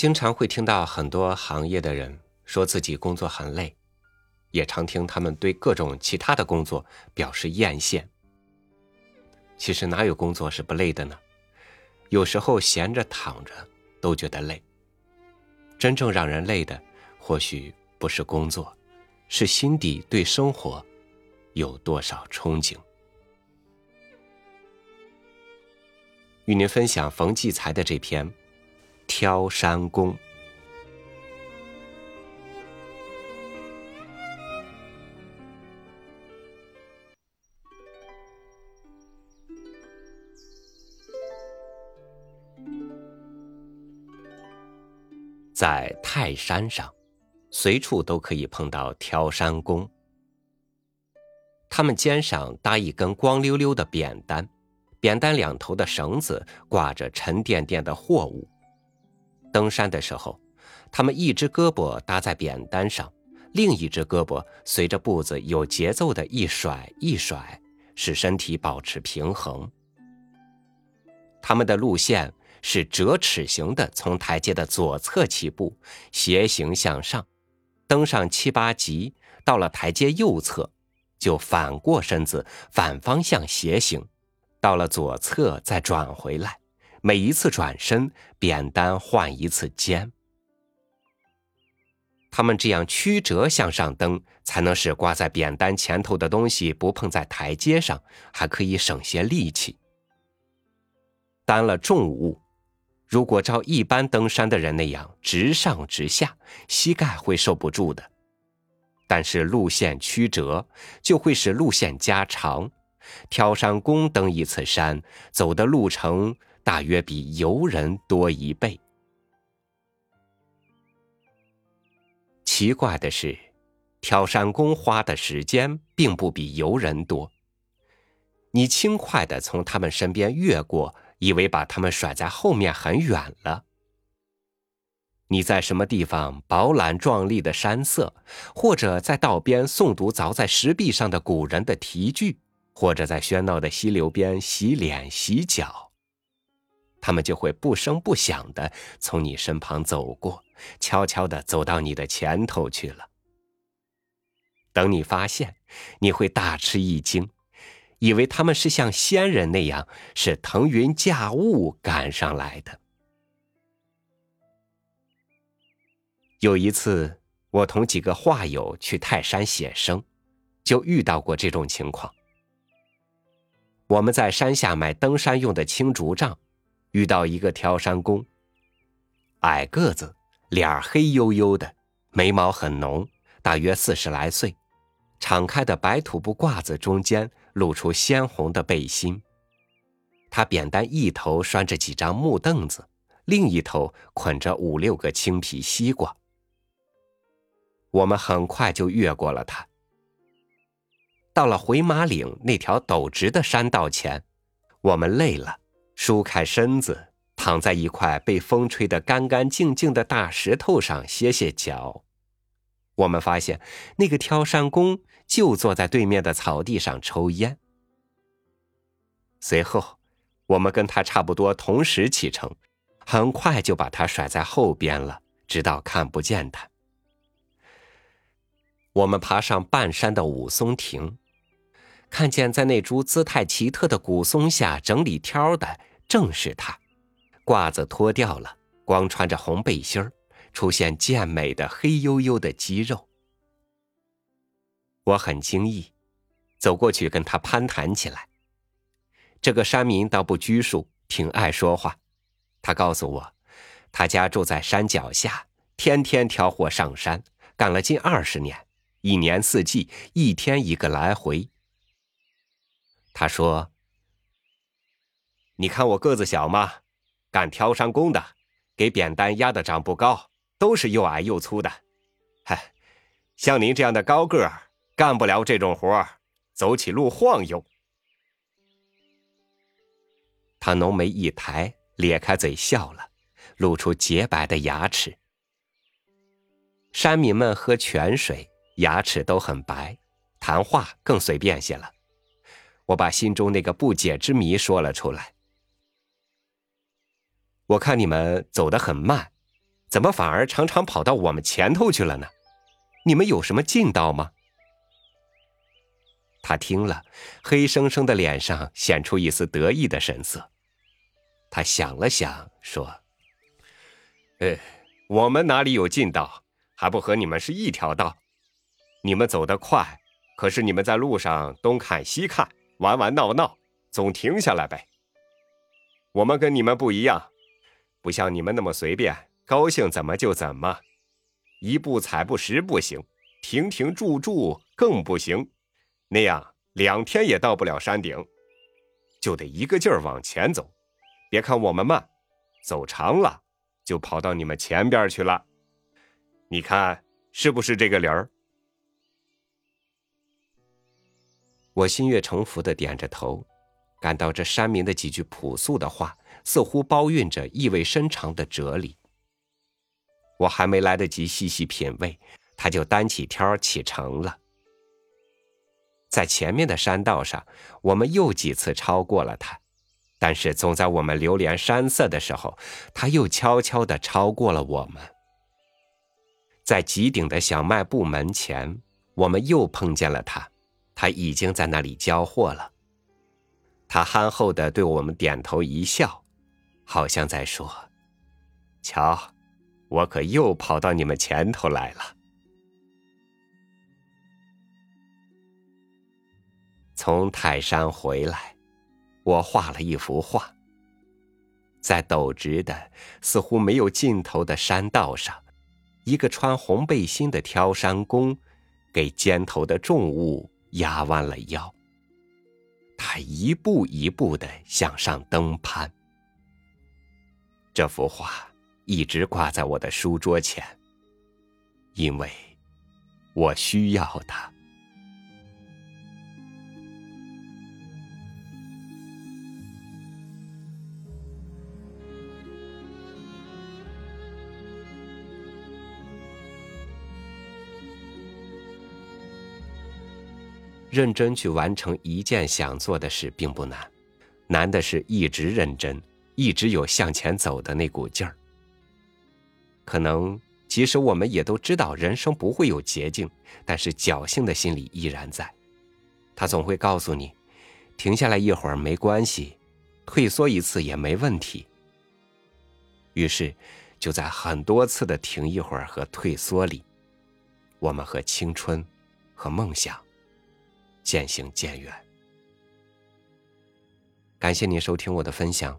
经常会听到很多行业的人说自己工作很累，也常听他们对各种其他的工作表示艳羡。其实哪有工作是不累的呢？有时候闲着躺着都觉得累。真正让人累的，或许不是工作，是心底对生活有多少憧憬。与您分享冯骥才的这篇《挑山工》。在泰山上，随处都可以碰到挑山工。他们肩上搭一根光溜溜的扁担。扁担两头的绳子挂着沉甸甸的货物。登山的时候，他们一只胳膊搭在扁担上，另一只胳膊随着步子有节奏的一甩一甩，使身体保持平衡。他们的路线是折尺形的，从台阶的左侧起步，斜行向上，登上七八级，到了台阶右侧，就反过身子，反方向斜行。到了左侧再转回来，每一次转身，扁担换一次肩。他们这样曲折向上登，才能使挂在扁担前头的东西不碰在台阶上，还可以省些力气。担了重物，如果照一般登山的人那样直上直下，膝盖会受不住的。但是路线曲折，就会使路线加长。挑山工登一次山，走的路程大约比游人多一倍。奇怪的是，挑山工花的时间并不比游人多。你轻快的从他们身边越过，以为把他们甩在后面很远了。你在什么地方饱览壮丽的山色，或者在道边诵读凿在石壁上的古人的题句。或者在喧闹的溪流边洗脸洗脚，他们就会不声不响的从你身旁走过，悄悄的走到你的前头去了。等你发现，你会大吃一惊，以为他们是像仙人那样，是腾云驾雾赶上来的。有一次，我同几个画友去泰山写生，就遇到过这种情况。我们在山下买登山用的青竹杖，遇到一个挑山工。矮个子，脸黑黝黝的，眉毛很浓，大约四十来岁。敞开的白土布褂子中间露出鲜红的背心。他扁担一头拴着几张木凳子，另一头捆着五六个青皮西瓜。我们很快就越过了他。到了回马岭那条陡直的山道前，我们累了，舒开身子，躺在一块被风吹得干干净净的大石头上歇歇脚。我们发现那个挑山工就坐在对面的草地上抽烟。随后，我们跟他差不多同时启程，很快就把他甩在后边了，直到看不见他。我们爬上半山的武松亭。看见在那株姿态奇特的古松下整理挑的正是他，褂子脱掉了，光穿着红背心儿，出现健美的黑黝黝的肌肉。我很惊异，走过去跟他攀谈起来。这个山民倒不拘束，挺爱说话。他告诉我，他家住在山脚下，天天挑货上山，干了近二十年，一年四季，一天一个来回。他说：“你看我个子小吗？干挑山工的，给扁担压的长不高，都是又矮又粗的。嗨，像您这样的高个儿，干不了这种活儿，走起路晃悠。”他浓眉一抬，咧开嘴笑了，露出洁白的牙齿。山民们喝泉水，牙齿都很白，谈话更随便些了。我把心中那个不解之谜说了出来。我看你们走得很慢，怎么反而常常跑到我们前头去了呢？你们有什么劲道吗？”他听了，黑生生的脸上显出一丝得意的神色。他想了想，说：“呃，我们哪里有劲道，还不和你们是一条道？你们走得快，可是你们在路上东看西看，玩玩闹闹，总停下来呗。我们跟你们不一样，不像你们那么随便，高兴怎么就怎么，一步踩不实不行，停停住住更不行。”那样两天也到不了山顶，就得一个劲儿往前走。别看我们慢，走长了就跑到你们前边去了。你看是不是这个理儿？我心悦诚服的点着头，感到这山民的几句朴素的话，似乎包蕴着意味深长的哲理。我还没来得及细细品味，他就担起挑启程了。在前面的山道上，我们又几次超过了他，但是总在我们流连山色的时候，他又悄悄地超过了我们。在极顶的小卖部门前，我们又碰见了他，他已经在那里交货了。他憨厚地对我们点头一笑，好像在说：“瞧，我可又跑到你们前头来了。”从泰山回来，我画了一幅画。在陡直的、似乎没有尽头的山道上，一个穿红背心的挑山工，给肩头的重物压弯了腰。他一步一步的向上登攀。这幅画一直挂在我的书桌前，因为我需要它。认真去完成一件想做的事并不难，难的是一直认真，一直有向前走的那股劲儿。可能即使我们也都知道人生不会有捷径，但是侥幸的心理依然在，他总会告诉你，停下来一会儿没关系，退缩一次也没问题。于是，就在很多次的停一会儿和退缩里，我们和青春，和梦想。渐行渐远。感谢您收听我的分享，